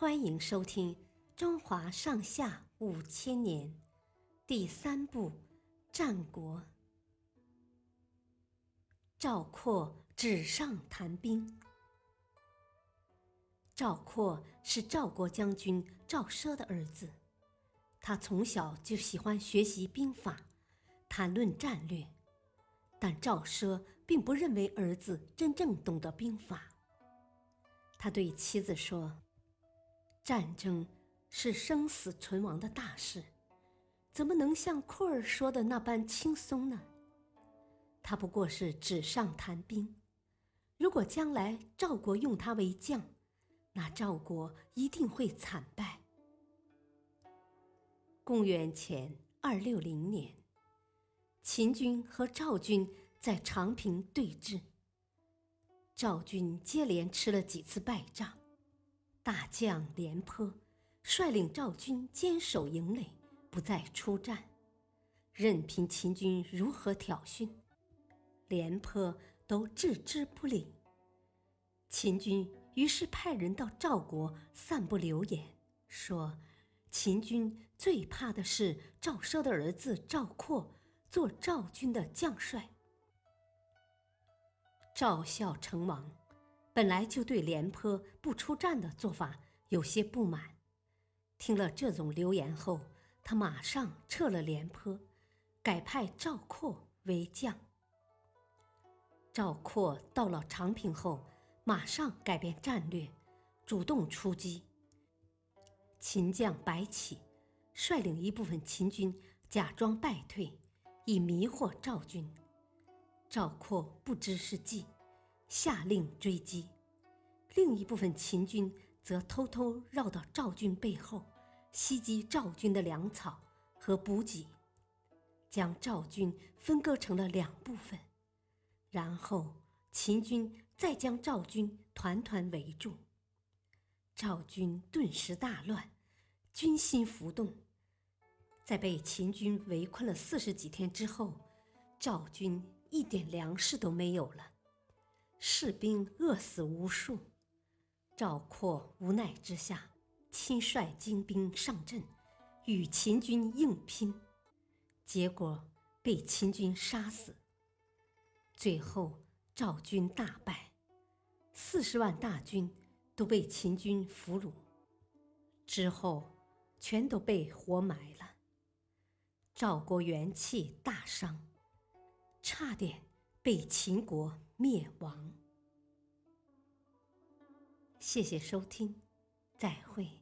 欢迎收听《中华上下五千年》第三部《战国》。赵括纸上谈兵。赵括是赵国将军赵奢的儿子，他从小就喜欢学习兵法，谈论战略，但赵奢并不认为儿子真正懂得兵法。他对妻子说：“战争是生死存亡的大事，怎么能像库尔说的那般轻松呢？他不过是纸上谈兵。如果将来赵国用他为将，那赵国一定会惨败。”公元前二六零年，秦军和赵军在长平对峙。赵军接连吃了几次败仗，大将廉颇率领赵军坚守营垒，不再出战，任凭秦军如何挑衅，廉颇都置之不理。秦军于是派人到赵国散布流言，说秦军最怕的是赵奢的儿子赵括做赵军的将帅。赵孝成王本来就对廉颇不出战的做法有些不满，听了这种流言后，他马上撤了廉颇，改派赵括为将。赵括到了长平后，马上改变战略，主动出击。秦将白起率领一部分秦军假装败退，以迷惑赵军。赵括不知是计，下令追击；另一部分秦军则偷偷绕到赵军背后，袭击赵军的粮草和补给，将赵军分割成了两部分。然后秦军再将赵军团团围住，赵军顿时大乱，军心浮动。在被秦军围困了四十几天之后，赵军。一点粮食都没有了，士兵饿死无数。赵括无奈之下，亲率精兵上阵，与秦军硬拼，结果被秦军杀死。最后赵军大败，四十万大军都被秦军俘虏，之后全都被活埋了。赵国元气大伤。差点被秦国灭亡。谢谢收听，再会。